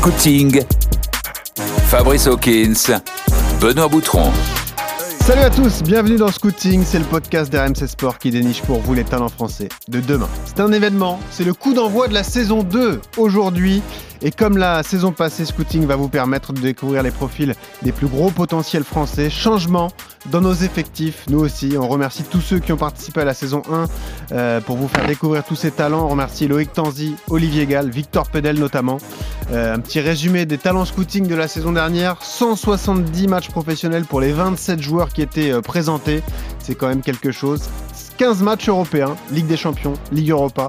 Scouting, Fabrice Hawkins, Benoît Boutron. Salut à tous, bienvenue dans Scouting, c'est le podcast d'RMC Sport qui déniche pour vous les talents français de demain. C'est un événement, c'est le coup d'envoi de la saison 2 aujourd'hui. Et comme la saison passée, Scouting va vous permettre de découvrir les profils des plus gros potentiels français. Changement dans nos effectifs, nous aussi. On remercie tous ceux qui ont participé à la saison 1 euh, pour vous faire découvrir tous ces talents. On remercie Loïc Tanzi, Olivier Gall, Victor Pedel notamment. Euh, un petit résumé des talents scouting de la saison dernière. 170 matchs professionnels pour les 27 joueurs qui étaient euh, présentés. C'est quand même quelque chose. 15 matchs européens, Ligue des Champions, Ligue Europa,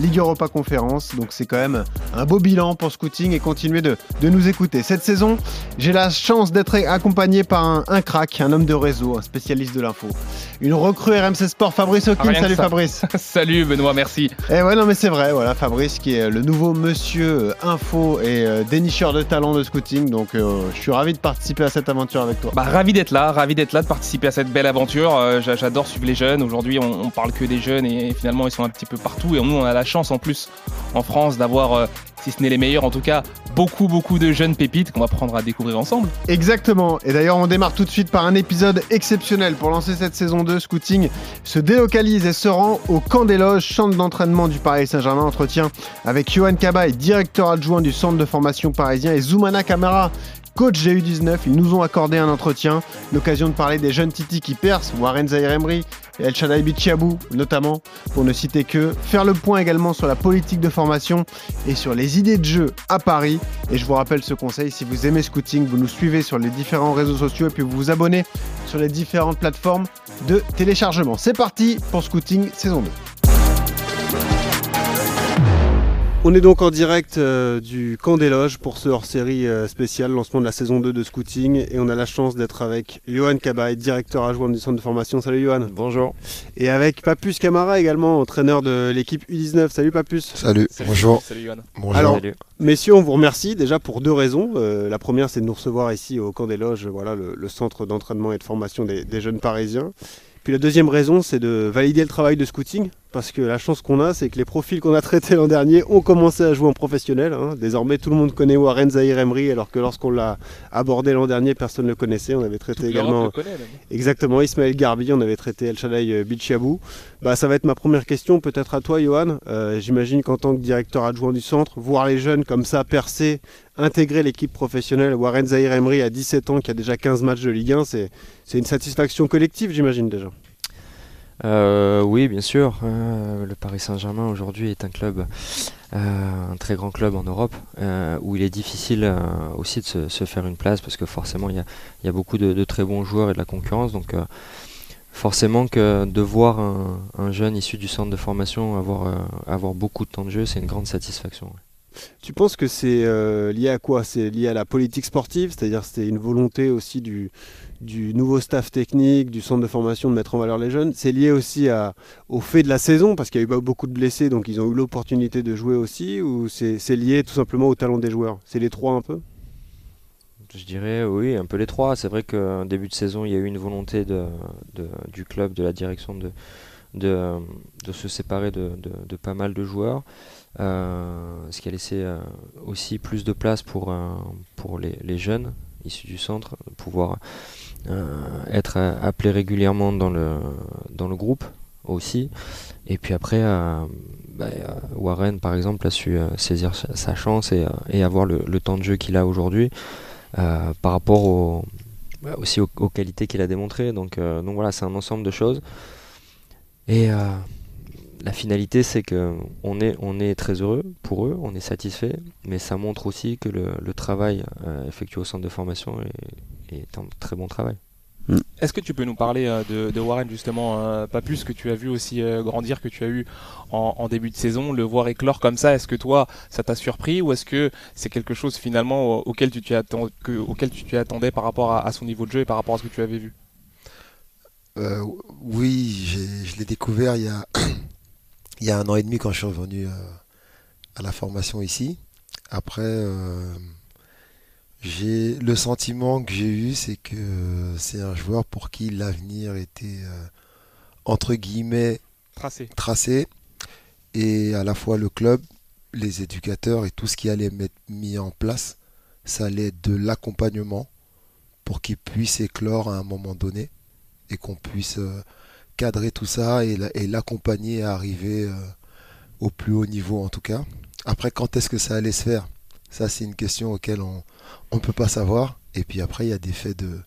Ligue Europa Conférence. Donc c'est quand même un beau bilan pour Scouting et continuer de, de nous écouter. Cette saison, j'ai la chance d'être accompagné par un, un, crack, un homme de réseau, un spécialiste de l'info. Une recrue RMC Sport, Fabrice Hawkins. Salut Fabrice. Salut Benoît, merci. Et eh ouais, non mais c'est vrai, voilà, Fabrice qui est le nouveau monsieur euh, info et euh, dénicheur de talent de Scouting. Donc euh, je suis ravi de participer à cette aventure avec toi. Bah, ravi d'être là, ravi d'être là, de participer à cette belle aventure. J'adore suivre les jeunes. Aujourd'hui, on, on, parle que des jeunes et, finalement, ils sont un petit peu partout. Et nous, on a la chance en plus en France d'avoir, euh, si ce n'est les meilleurs, en tout cas, beaucoup, beaucoup de jeunes pépites qu'on va prendre à découvrir ensemble. Exactement. Et d'ailleurs, on démarre tout de suite par un épisode exceptionnel. Pour lancer cette saison 2, Scouting se délocalise et se rend au camp des loges, centre d'entraînement du Paris Saint-Germain. Entretien avec Johan Cabaye, directeur adjoint du centre de formation parisien, et Zoumana Camara, coach GU19. Ils nous ont accordé un entretien, l'occasion de parler des jeunes Titi qui percent, Warren Zahir Emery, El Shaddai notamment, pour ne citer que. Faire le point également sur la politique de formation et sur les idées de jeu à Paris. Et je vous rappelle ce conseil, si vous aimez Scouting, vous nous suivez sur les différents réseaux sociaux et puis vous vous abonnez sur les différentes plateformes de téléchargement. C'est parti pour Scouting saison 2. On est donc en direct euh, du camp des loges pour ce hors-série euh, spécial, lancement de la saison 2 de Scouting. Et on a la chance d'être avec Johan Cabaye, directeur adjoint du centre de formation. Salut Johan. Bonjour. Et avec Papus Camara également, entraîneur de l'équipe U19. Salut Papus. Salut, Salut, bonjour. Salut Johan. Bonjour. Alors, Salut. Messieurs, on vous remercie déjà pour deux raisons. Euh, la première, c'est de nous recevoir ici au camp des loges, voilà, le, le centre d'entraînement et de formation des, des jeunes parisiens. Puis la deuxième raison, c'est de valider le travail de scouting, parce que la chance qu'on a, c'est que les profils qu'on a traités l'an dernier ont commencé à jouer en professionnel. hein. Désormais, tout le monde connaît Warren Zahir Emery, alors que lorsqu'on l'a abordé l'an dernier, personne ne le connaissait. On avait traité Toute également connaît, exactement Ismaël Garbi, on avait traité El Shaddai euh, Bichiabou. Bah, ça va être ma première question, peut-être à toi, Johan. Euh, J'imagine qu'en tant que directeur adjoint du centre, voir les jeunes comme ça percer, intégrer l'équipe professionnelle, Warren Zahir Emery à 17 ans, qui a déjà 15 matchs de Ligue 1, c'est c'est une satisfaction collective, j'imagine déjà. Euh, oui, bien sûr. Euh, le Paris Saint-Germain aujourd'hui est un club, euh, un très grand club en Europe, euh, où il est difficile aussi de se, faire une place parce que forcément il y a, beaucoup de, très bons joueurs et de la concurrence. Donc forcément que de voir un, un jeune issu du centre de formation avoir, beaucoup de temps de jeu, c'est une grande satisfaction. Tu penses que c'est lié à quoi? C'est lié à la politique sportive, c'est-à-dire c'était une volonté aussi du, du nouveau staff technique, du centre de formation de mettre en valeur les jeunes. C'est lié aussi à, au fait de la saison, parce qu'il y a eu beaucoup de blessés, donc ils ont eu l'opportunité de jouer aussi, ou c'est lié tout simplement au talent des joueurs? C'est les trois un peu? Je dirais oui, un peu les trois. C'est vrai qu'en début de saison, il y a eu une volonté du club, de la direction de, se séparer de, pas mal de joueurs, euh, ce qui a laissé euh, aussi plus de place pour, les, les jeunes issus du centre, pouvoir être euh, appelés régulièrement dans le, dans le groupe aussi. Et puis après, euh, bah, euh, Warren, par exemple, a su saisir sa chance et, avoir le, temps de jeu qu'il a aujourd'hui par rapport bah, aussi aux, aux qualités qu'il a démontrées. Donc, donc voilà, c'est un ensemble de choses. Et la finalité, c'est que on est, on est très heureux pour eux, on est satisfait, mais ça montre aussi que le, le travail euh, effectué au centre de formation est, est un très bon travail. Est-ce que tu peux nous parler euh, de, de Warren justement, euh, pas plus que tu as vu aussi euh, grandir, que tu as eu en, en début de saison, le voir éclore comme ça, est-ce que toi ça t'a surpris ou est-ce que c'est quelque chose finalement au- auquel tu t'y auquel tu attendais par rapport à, à son niveau de jeu et par rapport à ce que tu avais vu? Euh, oui, je l'ai découvert il y, a, il y a un an et demi quand je suis revenu euh, à la formation ici. Après, euh, j'ai le sentiment que j'ai eu, c'est que euh, c'est un joueur pour qui l'avenir était entre guillemets Tracé. tracé et à la fois le club, les éducateurs et tout ce qui allait être mis en place, ça allait être de l'accompagnement pour qu'il puisse éclore à un moment donné et qu'on puisse cadrer tout ça et l'accompagner à arriver euh, au plus haut niveau en tout cas. Après, quand est-ce que ça allait se faire? Ça, c'est une question auquel on ne peut pas savoir. Et puis après, il y a des faits de,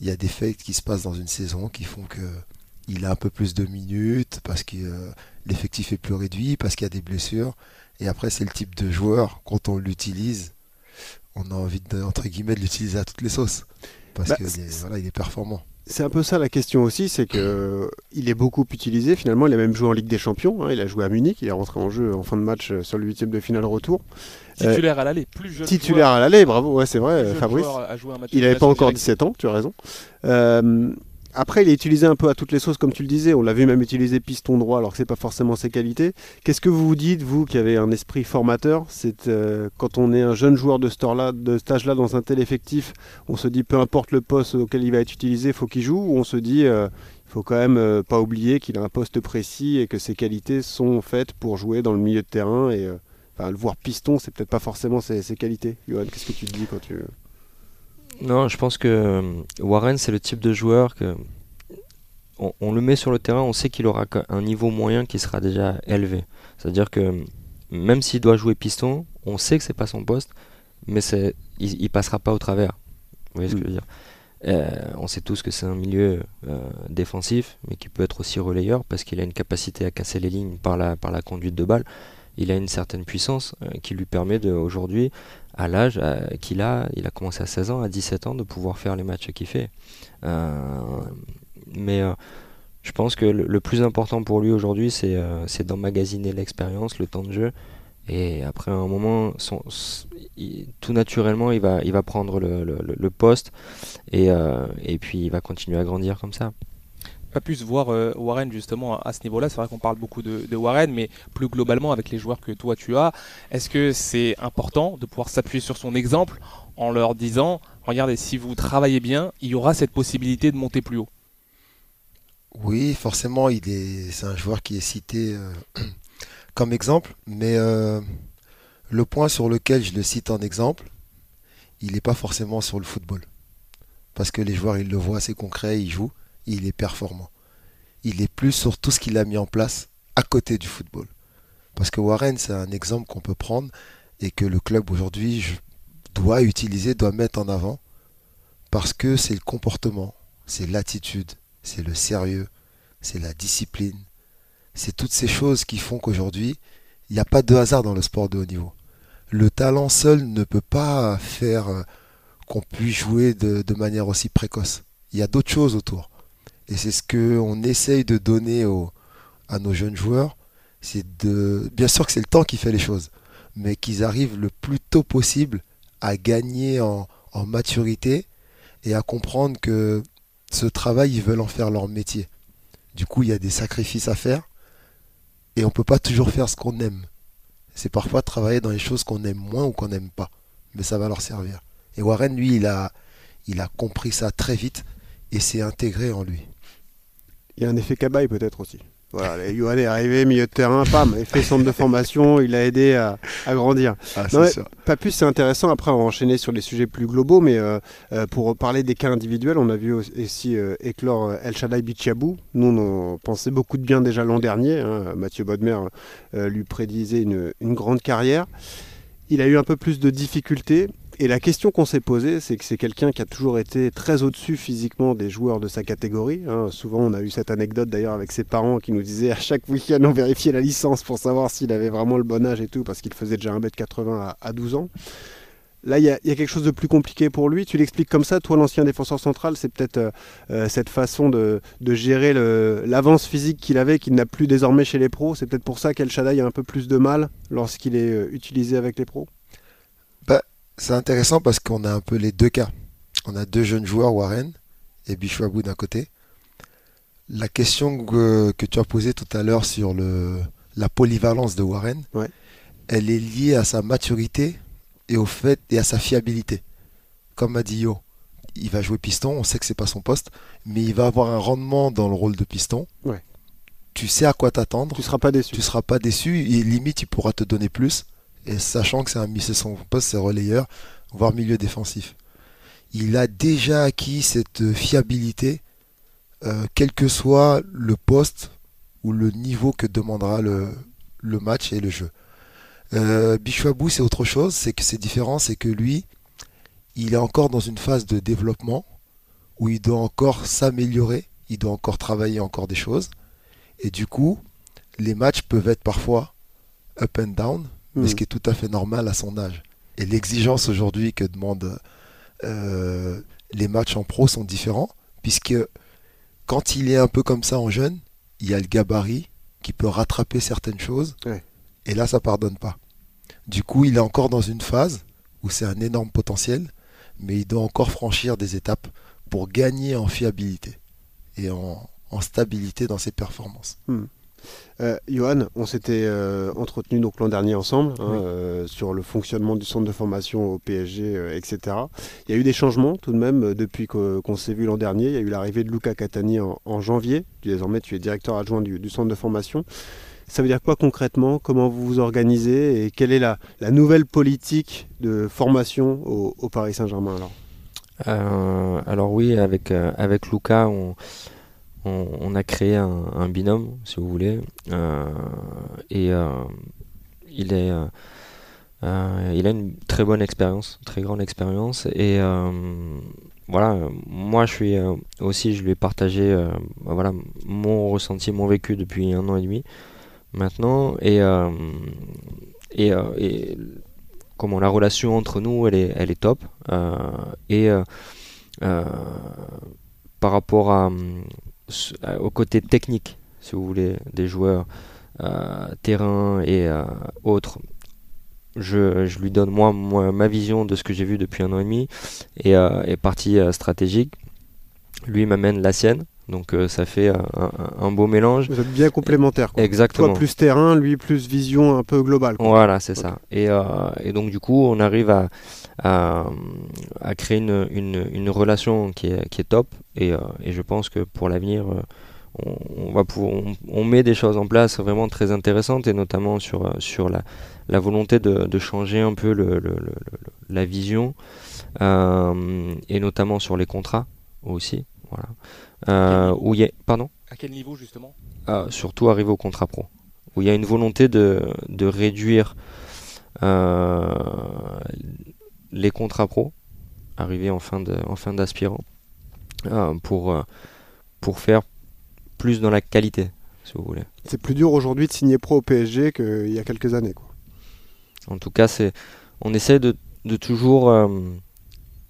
il y a des faits qui se passent dans une saison qui font que il a un peu plus de minutes parce que euh, l'effectif est plus réduit, parce qu'il y a des blessures. Et après, c'est le type de joueur quand on l'utilise, on a envie de, entre guillemets de l'utiliser à toutes les sauces parce bah, qu'il voilà, il est performant. C'est un peu ça la question aussi, c'est que il est beaucoup utilisé. Finalement, il a même joué en Ligue des Champions. Hein. il a joué à Munich. Il est rentré en jeu en fin de match euh, sur le huitième de finale retour. Titulaire à l'aller, plus jeune. Titulaire à l'aller, bravo. Ouais, c'est vrai, Fabrice. Il n'avait pas encore 17 ans. Tu as raison. Euh, après, il est utilisé un peu à toutes les sauces, comme tu le disais. On l'a vu même utiliser piston droit, alors que c'est pas forcément ses qualités. Qu'est-ce que vous vous dites, vous, qui avez un esprit formateur? C'est euh, quand on est un jeune joueur de, -là, de stage là dans un tel effectif, on se dit peu importe le poste auquel il va être utilisé, il faut qu'il joue, ou on se dit euh, il faut quand même euh, pas oublier qu'il a un poste précis et que ses qualités sont faites pour jouer dans le milieu de terrain et le voir piston, c'est peut-être pas forcément ses qualités. Johan, qu'est-ce que tu te dis quand tu non, je pense que euh, Warren, c'est le type de joueur que on, le met sur le terrain, on sait qu'il aura un niveau moyen qui sera déjà élevé. C'est-à-dire que même s'il doit jouer piston, on sait que c'est pas son poste, mais il, passera pas au travers. Vous voyez ce que je veux dire? Euh, On sait tous que c'est un milieu euh, défensif, mais qui peut être aussi relayeur parce qu'il a une capacité à casser les lignes par la, par la conduite de balle. Il a une certaine puissance qui lui permet aujourd'hui à l'âge euh, qu'il a, il a commencé à 16 ans, à 17 ans, de pouvoir faire les matchs qu'il fait. Euh, mais euh, je pense que le, plus important pour lui aujourd'hui, c'est d'emmagasiner l'expérience, le temps de jeu. Et après un moment, tout naturellement, il va, prendre le, poste et puis il va continuer à grandir comme ça pas pu se voir euh, Warren justement à ce niveau-là. C'est vrai qu'on parle beaucoup de, Warren, mais plus globalement avec les joueurs que toi tu as, est-ce que c'est important de pouvoir s'appuyer sur son exemple en leur disant, regardez, si vous travaillez bien, il y aura cette possibilité de monter plus haut? Oui, forcément, c'est un joueur qui est cité euh, comme exemple, mais euh, le point sur lequel je le cite en exemple, il n'est pas forcément sur le football. Parce que les joueurs, ils le voient, c'est concret, ils jouent il est performant. Il est plus sur tout ce qu'il a mis en place à côté du football. Parce que Warren, c'est un exemple qu'on peut prendre et que le club aujourd'hui doit utiliser, doit mettre en avant. Parce que c'est le comportement, c'est l'attitude, c'est le sérieux, c'est la discipline. C'est toutes ces choses qui font qu'aujourd'hui, il n'y a pas de hasard dans le sport de haut niveau. Le talent seul ne peut pas faire euh, qu'on puisse jouer de, de manière aussi précoce. Il y a d'autres choses autour. Et c'est ce qu'on essaye de donner à nos jeunes joueurs. C'est de, bien sûr que c'est le temps qui fait les choses, mais qu'ils arrivent le plus tôt possible à gagner en, maturité et à comprendre que ce travail, ils veulent en faire leur métier. Du coup, il y a des sacrifices à faire et on ne peut pas toujours faire ce qu'on aime. C'est parfois travailler dans les choses qu'on aime moins ou qu'on n'aime pas, mais ça va leur servir. Et Warren, lui, il a, il a compris ça très vite et c'est intégré en lui. Il y a un effet cabaye peut-être aussi. Voilà, Johan est arrivé, milieu de terrain, pam, fait centre de formation, il a aidé à, grandir. Ah, pas plus, c'est intéressant. Après, on va enchaîner sur les sujets plus globaux, mais euh, euh, pour parler des cas individuels, on a vu aussi euh, éclore El Shaddai Bichabou. Nous, on pensait beaucoup de bien déjà l'an dernier. Hein. Mathieu Bodmer lui prédisait une, une grande carrière. Il a eu un peu plus de difficultés. Et la question qu'on s'est posée, c'est que c'est quelqu'un qui a toujours été très au-dessus physiquement des joueurs de sa catégorie. Hein. Souvent, on a eu cette anecdote d'ailleurs avec ses parents qui nous disaient à chaque week-end on vérifiait la licence pour savoir s'il avait vraiment le bon âge et tout, parce qu'il faisait déjà 1m80 à, 12 ans. Là, il y, a quelque chose de plus compliqué pour lui. Tu l'expliques comme ça. Toi, l'ancien défenseur central, c'est peut-être euh, euh, cette façon de, gérer l'avance physique qu'il avait, qu'il n'a plus désormais chez les pros. C'est peut-être pour ça qu'El Shaddai a un peu plus de mal lorsqu'il est euh, utilisé avec les pros c'est intéressant parce qu'on a un peu les deux cas. On a deux jeunes joueurs, Warren et Bishwabou d'un côté. La question que, tu as posée tout à l'heure sur le, la polyvalence de Warren, elle est liée à sa maturité et au fait et à sa fiabilité. Comme a dit Yo, il va jouer piston, on sait que c'est pas son poste, mais il va avoir un rendement dans le rôle de piston. Ouais. Tu sais à quoi t'attendre. Tu seras pas déçu. Tu seras pas déçu et limite il pourra te donner plus et sachant que c'est un c'est son poste, c'est relayeur, voire milieu défensif. Il a déjà acquis cette fiabilité, euh, quel que soit le poste ou le niveau que demandera le, match et le jeu. Euh, c'est autre chose, c'est que c'est différent, c'est que lui, il est encore dans une phase de développement où il doit encore s'améliorer, il doit encore travailler encore des choses. Et du coup, les matchs peuvent être parfois up and down, mais ce qui est tout à fait normal à son âge. Et l'exigence aujourd'hui que demandent euh, les matchs en pro sont différents, puisque quand il est un peu comme ça en jeune, il y a le gabarit qui peut rattraper certaines choses, Ouais. et là ça pardonne pas. Du coup, il est encore dans une phase où c'est un énorme potentiel, mais il doit encore franchir des étapes pour gagner en fiabilité et en, en stabilité dans ses performances. Euh, Johan, on s'était euh, entretenu donc l'an dernier ensemble hein, Oui. euh, sur le fonctionnement du centre de formation au PSG, etc. Il y a eu des changements tout de même depuis qu'on s'est vu l'an dernier. Il y a eu l'arrivée de Luca Catani en, en janvier. Désormais, tu es directeur adjoint du, du centre de formation. Ça veut dire quoi concrètement? Comment vous vous organisez? Et quelle est la, la nouvelle politique de formation au, au Paris Saint-Germain alors? Alors oui, avec, avec Luca, on, on, a créé un, binôme, si vous voulez. Euh, et euh, il, est, euh, il a une très bonne expérience, très grande expérience. Et voilà, moi je suis aussi, je lui ai partagé bah, voilà, mon ressenti, mon vécu depuis un an et demi maintenant. Et, et, et comment la relation entre nous, elle est, elle est top. Et par rapport à- au côté technique, si vous voulez, des joueurs, euh, terrain et euh, autres, je, je lui donne moi, moi, ma vision de ce que j'ai vu depuis un an et demi et, euh, partie euh, stratégique. Lui m'amène la sienne, donc euh, ça fait euh, un, beau mélange. Vous êtes bien complémentaires. quoi. Exactement. Toi plus terrain, lui plus vision un peu globale. quoi. Voilà, c'est ça. Et, euh, et donc du coup, on arrive à, à, à créer une, une, une relation qui est, qui est top. Et, euh, et je pense que pour l'avenir, on, on va pouvoir- on, on met des choses en place vraiment très intéressantes, et notamment sur, sur la, la volonté de, de changer un peu le, le- le- le- la vision, et notamment sur les contrats aussi. Voilà. Euh, où il y a, pardon À quel niveau justement? Ah, surtout arriver au contrat pro, où il y a une volonté de, de réduire euh, les contrats pro, arriver en fin de en fin d'aspirant, euh, pour pour faire plus dans la qualité, si vous voulez. C'est plus dur aujourd'hui de signer pro au PSG qu'il y a quelques années. Quoi. En tout cas, c'est on essaie de, de toujours euh,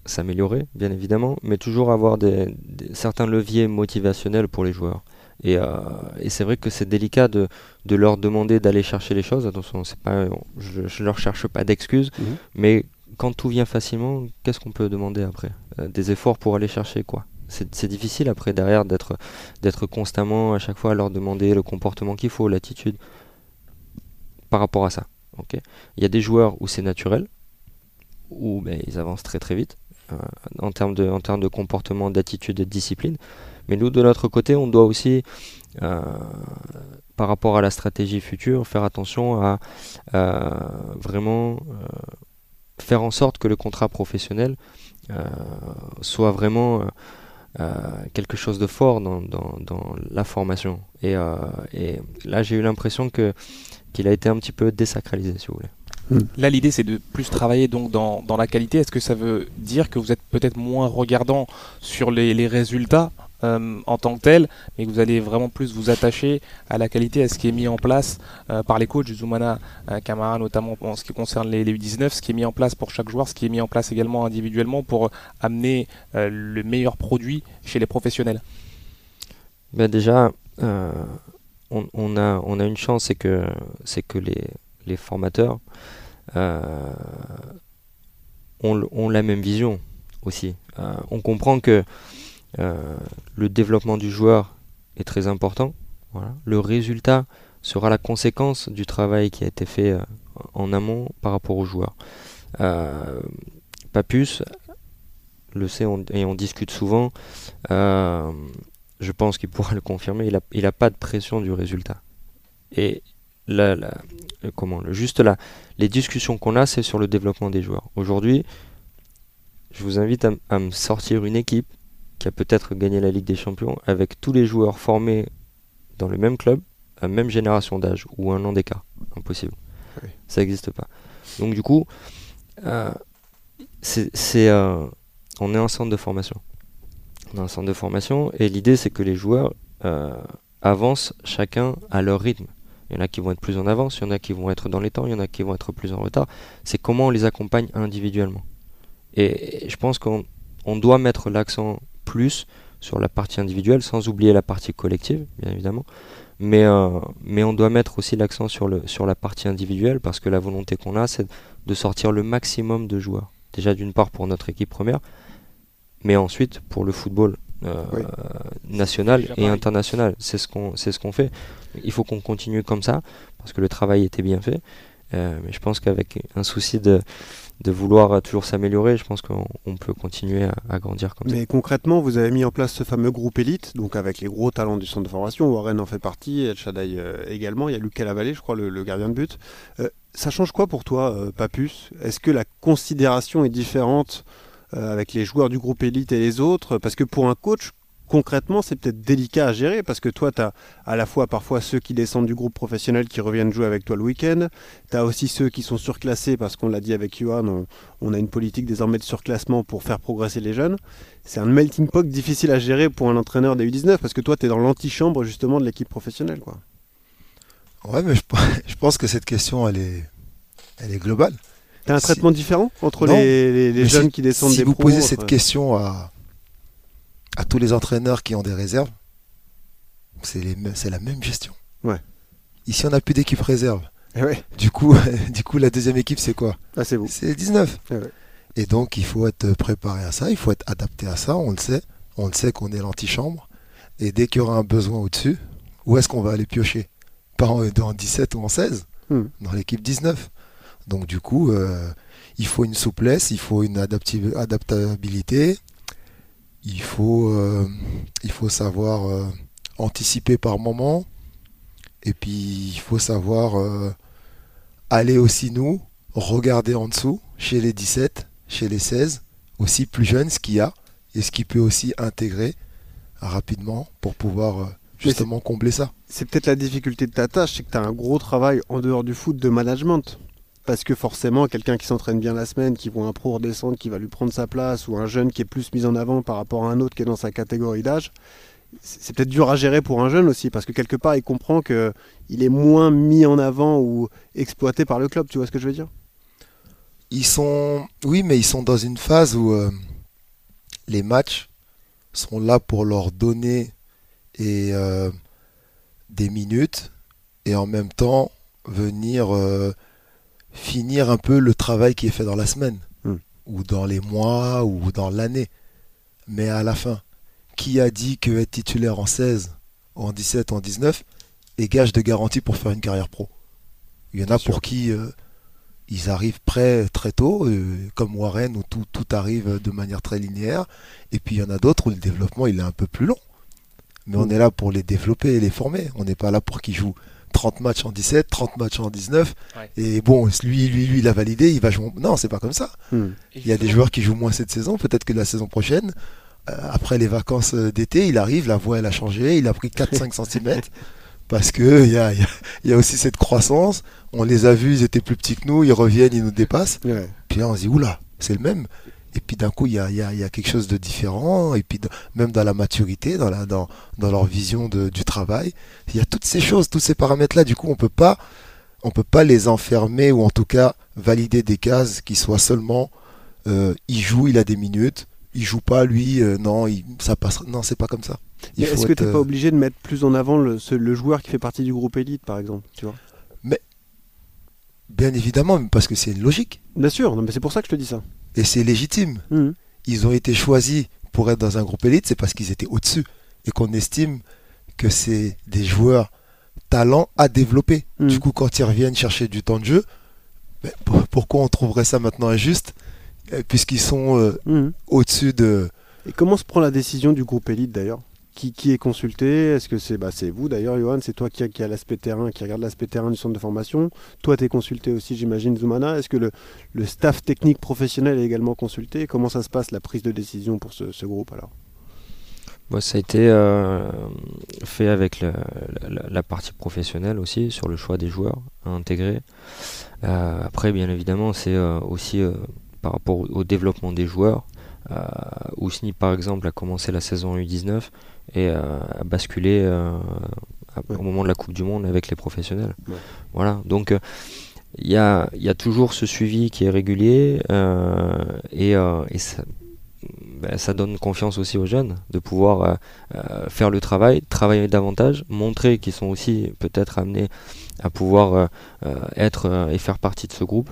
s'améliorer, bien évidemment, mais toujours avoir des, des- certains leviers motivationnels pour les joueurs. Et, euh, et c'est vrai que c'est délicat de, de leur demander d'aller chercher les choses. Attention, c'est pas, je, je leur cherche pas d'excuses, Mhm. mais quand tout vient facilement, qu'est-ce qu'on peut demander après? Euh, Des efforts pour aller chercher quoi c'est difficile après derrière d'être d'être constamment à chaque fois à leur demander le comportement qu'il faut, l'attitude par rapport à ça. ok? Il y a des joueurs où c'est naturel, où ben, ils avancent très très vite en, termes de, en termes de comportement, d'attitude et de discipline. Mais nous, de notre côté, on doit aussi, euh, par rapport à la stratégie future, faire attention à euh, vraiment euh, faire en sorte que le contrat professionnel euh, soit vraiment euh, euh, quelque chose de fort dans, dans- dans la formation. Et, euh, et là, j'ai eu l'impression que qu'il a été un petit peu désacralisé, si vous voulez. Là, l'idée, c'est de plus travailler donc dans, la qualité. Est-ce que ça veut dire que vous êtes peut-être moins regardant sur les, résultats euh, en tant que tels, mais que vous allez vraiment plus vous attacher à la qualité, à ce qui est mis en place euh, par les coachs, Zoumana euh, Camara, notamment en ce qui concerne les, les U19, ce qui est mis en place pour chaque joueur, ce qui est mis en place également individuellement pour amener le meilleur produit chez les professionnels? Ben déjà, on, a, une chance, c'est que, les, formateurs ont, le- ont la même vision aussi. Euh, on comprend que euh, le développement du joueur est très important. Le résultat sera la conséquence du travail qui a été fait euh, en amont par rapport aux joueurs. Euh, Papus le sait et on discute souvent. euh, je pense qu'il pourra le confirmer, il n'a pas de pression du résultat. Et la, la- euh, comment, le- juste là, les discussions qu'on a, c'est sur le développement des joueurs. Aujourd'hui, je vous invite à, me sortir une équipe qui a peut-être gagné la Ligue des Champions avec tous les joueurs formés dans le même club, à même génération d'âge ou un an d'écart. Impossible. Oui. Ça n'existe pas. Donc du coup, euh, c'est, euh, on est un centre de formation. On est un centre de formation et l'idée c'est que les joueurs euh, avancent chacun à leur rythme. Il y en a qui vont être plus en avance, il y en a qui vont être dans les temps, il y en a qui vont être plus en retard. C'est comment on les accompagne individuellement. Et je pense qu'on on doit mettre l'accent plus sur la partie individuelle, sans oublier la partie collective, bien évidemment. Mais, euh, mais on doit mettre aussi l'accent sur, sur la partie individuelle, parce que la volonté qu'on a, c'est de sortir le maximum de joueurs. Déjà d'une part pour notre équipe première, mais ensuite pour le football euh, Oui. national et international. C'est ce qu'on c'est ce qu'on fait. Il faut qu'on continue comme ça, parce que le travail était bien fait. Euh, mais je pense qu'avec un souci de, de vouloir toujours s'améliorer, je pense qu'on on peut continuer à, à grandir comme ça. Mais concrètement, vous avez mis en place ce fameux groupe élite, donc avec les gros talents du centre de formation. Warren en fait partie, El Shaddai euh, également. Il y a Lucas Lavallée, je crois, le, le gardien de but. Euh, ça change quoi pour toi, euh, Papus? Est-ce que la considération est différente euh, avec les joueurs du groupe élite et les autres Parce que pour un coach, concrètement, c'est peut-être délicat à gérer parce que toi, tu as à la fois parfois ceux qui descendent du groupe professionnel qui reviennent jouer avec toi le week-end. Tu as aussi ceux qui sont surclassés parce qu'on l'a dit avec Johan, on, on a une politique désormais de surclassement pour faire progresser les jeunes. C'est un melting pot difficile à gérer pour un entraîneur des U19 parce que toi, tu es dans l'antichambre justement de l'équipe professionnelle. Quoi. Ouais, mais je, je pense que cette question, elle est, elle est globale. Tu as un Si- traitement différent entre Non, les, les- les Mais jeunes si- qui descendent si des vous pros, posez cette question à, à tous les entraîneurs qui ont des réserves, c'est la même gestion. Ouais. Ici, on n'a plus d'équipe réserve. Eh ouais, Du coup, du coup, la deuxième équipe, c'est quoi? Ah, c'est vous. C'est les 19. Ah ouais. Et donc, il faut être préparé à ça, il faut être adapté à ça, on le sait. On le sait qu'on est l'antichambre. Et dès qu'il y aura un besoin au-dessus, où est-ce qu'on va aller piocher? Pas en, en 17 ou en 16, Hmm. dans l'équipe 19. Donc, du coup, euh, il faut une souplesse, il faut une adaptabilité, il faut, euh, il faut savoir euh, anticiper par moment. Et puis, il faut savoir aller aussi, nous, regarder en dessous, chez les 17, chez les 16, aussi plus jeunes, ce qu'il y a, et ce qui peut aussi intégrer rapidement pour pouvoir justement combler ça. C'est peut-être la difficulté de ta tâche, c'est que tu as un gros travail en dehors du foot de management. Parce que forcément, quelqu'un qui s'entraîne bien la semaine, qui voit un pro redescendre, qui va lui prendre sa place, ou un jeune qui est plus mis en avant par rapport à un autre qui est dans sa catégorie d'âge, c'est peut-être dur à gérer pour un jeune aussi, parce que quelque part, il comprend que il est moins mis en avant ou exploité par le club, tu vois ce que je veux dire? Ils sont, oui, mais ils sont dans une phase où euh, les matchs sont là pour leur donner euh, des minutes et en même temps venir euh, finir un peu le travail qui est fait dans la semaine Hmm. ou dans les mois ou dans l'année. Mais à la fin, qui a dit que être titulaire en 16, en 17, en 19 est gage de garantie pour faire une carrière pro? Il y en a sûr. pour qui euh, ils arrivent prêts très tôt, euh, comme Warren, où tout, tout arrive de manière très linéaire. Et puis il y en a d'autres où le développement il est un peu plus long. Mais on Mm. est là pour les développer et les former. On n'est pas là pour qu'ils jouent 30 matchs en 17, 30 matchs en 19. Ouais. Et bon, lui, lui, lui, il a validé, il va jouer. Non, c'est pas comme ça. Hmm. Il y a des joueurs qui jouent moins cette saison. Peut-être que la saison prochaine, euh, après les vacances euh, d'été, il arrive, la voix elle a changé, il a pris 4-5 cm. Parce que il y a, y a- il y a aussi cette croissance. On les a vus, ils étaient plus petits que nous, ils reviennent, ils nous dépassent. Ouais. Puis là, on se dit, oula, c'est le même. Et puis d'un coup, il y a, il y a- il y a quelque chose de différent. Et puis même dans la maturité, dans, la, dans, dans leur vision de- du travail, il y a toutes ces choses, tous ces paramètres-là. Du coup, on peut pas, on peut pas les enfermer ou en tout cas valider des cases qui soient seulement, euh, il joue, il a des minutes. Il joue pas, lui, euh, non, il, ça passera. Non, c'est pas comme ça. Mais Est-ce que tu n'es euh, pas obligé de mettre plus en avant le, ce- le joueur qui fait partie du groupe élite, par exemple tu vois? Bien évidemment, parce que c'est une logique. Bien sûr, non, mais c'est pour ça que je te dis ça. Et c'est légitime. Mhm. ils ont été choisis pour être dans un groupe élite, c'est parce qu'ils étaient au-dessus et qu'on estime que c'est des joueurs talents à développer. Mhm. Du coup, quand ils reviennent chercher du temps de jeu, ben, pour- pourquoi on trouverait ça maintenant injuste euh, puisqu'ils sont euh, Mhm. au-dessus de... Et comment se prend la décision du groupe élite d'ailleurs? Qui, est consulté Est-ce que c'est bah, c'est vous d'ailleurs, Johan C'est toi qui a, l'aspect terrain, qui regarde l'aspect terrain du centre de formation. Toi, tu es consulté aussi, j'imagine, Zoumana. Est-ce que le, staff technique professionnel est également consulté? Comment ça se passe la prise de décision pour ce, groupe alors? Ça a été euh, fait avec la, partie professionnelle aussi, sur le choix des joueurs à intégrer. Euh, après, bien évidemment, c'est euh, aussi par rapport au développement des joueurs. Euh, Ousni, par exemple, a commencé la saison U19 et euh, a basculé euh, Ouais. au moment de la Coupe du Monde avec les professionnels. Ouais. Voilà, donc il y, a, il y a toujours ce suivi qui est régulier et, et ça, ben, ça donne confiance aussi aux jeunes de pouvoir euh, euh, faire le travail, travailler davantage, montrer qu'ils sont aussi peut-être amenés à pouvoir euh, être et faire partie de ce groupe.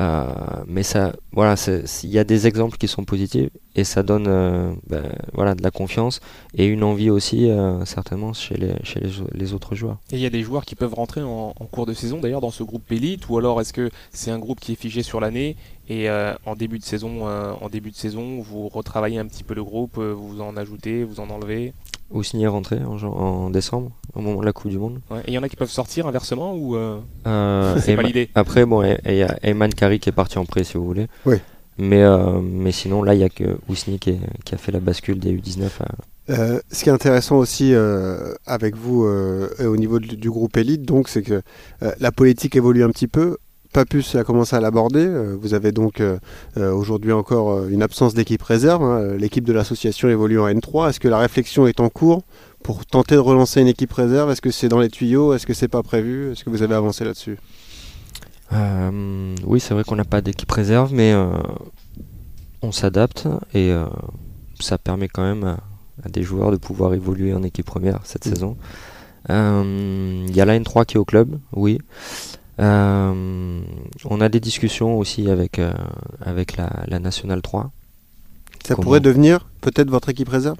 Euh, mais ça, voilà, il y a des exemples qui sont positifs et ça donne euh, ben, voilà, de la confiance et une envie aussi euh, certainement chez, les, autres joueurs. Et il y a des joueurs qui peuvent rentrer en, cours de saison d'ailleurs dans ce groupe élite ou alors est-ce que c'est un groupe qui est figé sur l'année et en début de saison en début de saison vous retravaillez un petit peu le groupe, vous en ajoutez, vous en enlevez? Ousni est rentré en, décembre au moment de la Coupe du Monde. Ouais. Et il y en a qui peuvent sortir inversement ou euh, Euh, c'est pas l'idée Après, bon, il y a Ayman Kari qui est parti en prêt si vous voulez. Oui. Mais, euh, mais sinon, là, il n'y a que Ousni qui, est- qui a fait la bascule des U19 à, Euh, ce qui est intéressant aussi euh, avec vous euh, et au niveau du, du groupe élite, donc, c'est que euh, la politique évolue un petit peu. Papus a commencé à l'aborder. Euh, vous avez donc euh, euh, aujourd'hui encore une absence d'équipe réserve. hein. L'équipe de l'association évolue en N3. Est-ce que la réflexion est en cours pour tenter de relancer une équipe réserve? Est-ce que c'est dans les tuyaux? Est-ce que c'est pas prévu? Est-ce que vous avez avancé là-dessus? Euh, oui, c'est vrai qu'on n'a pas d'équipe réserve, mais euh, on s'adapte et euh, ça permet quand même à, à des joueurs de pouvoir évoluer en équipe première cette Mm. saison. Il y a la N3 qui est au club, oui. Euh, on a des discussions aussi avec, euh, avec la, la Nationale 3. Ça Comment pourrait devenir peut-être votre équipe réserve?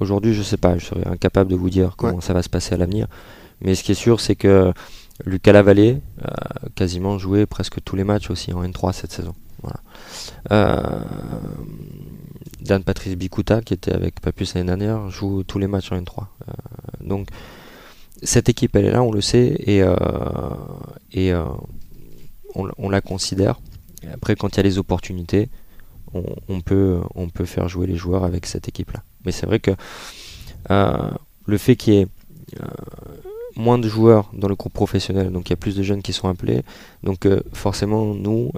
Aujourd'hui, je sais pas, je serais incapable de vous dire comment ça va se passer à l'avenir. Mais ce qui est sûr, c'est que Lucas Lavallée a quasiment joué presque tous les matchs aussi en N3 cette saison. Voilà. Euh, Dan Patrice Bikuta, qui était avec Papus l'année dernière, joue tous les matchs en N3. Euh, donc, cette équipe, elle est là, on le sait, et, euh, et euh, on, la considère. Après, quand il y a les opportunités, on, peut, on peut faire jouer les joueurs avec cette équipe-là. Mais c'est vrai que euh, le fait qu'il y ait moins de joueurs dans le groupe professionnel, donc il y a plus de jeunes qui sont appelés, donc forcément nous,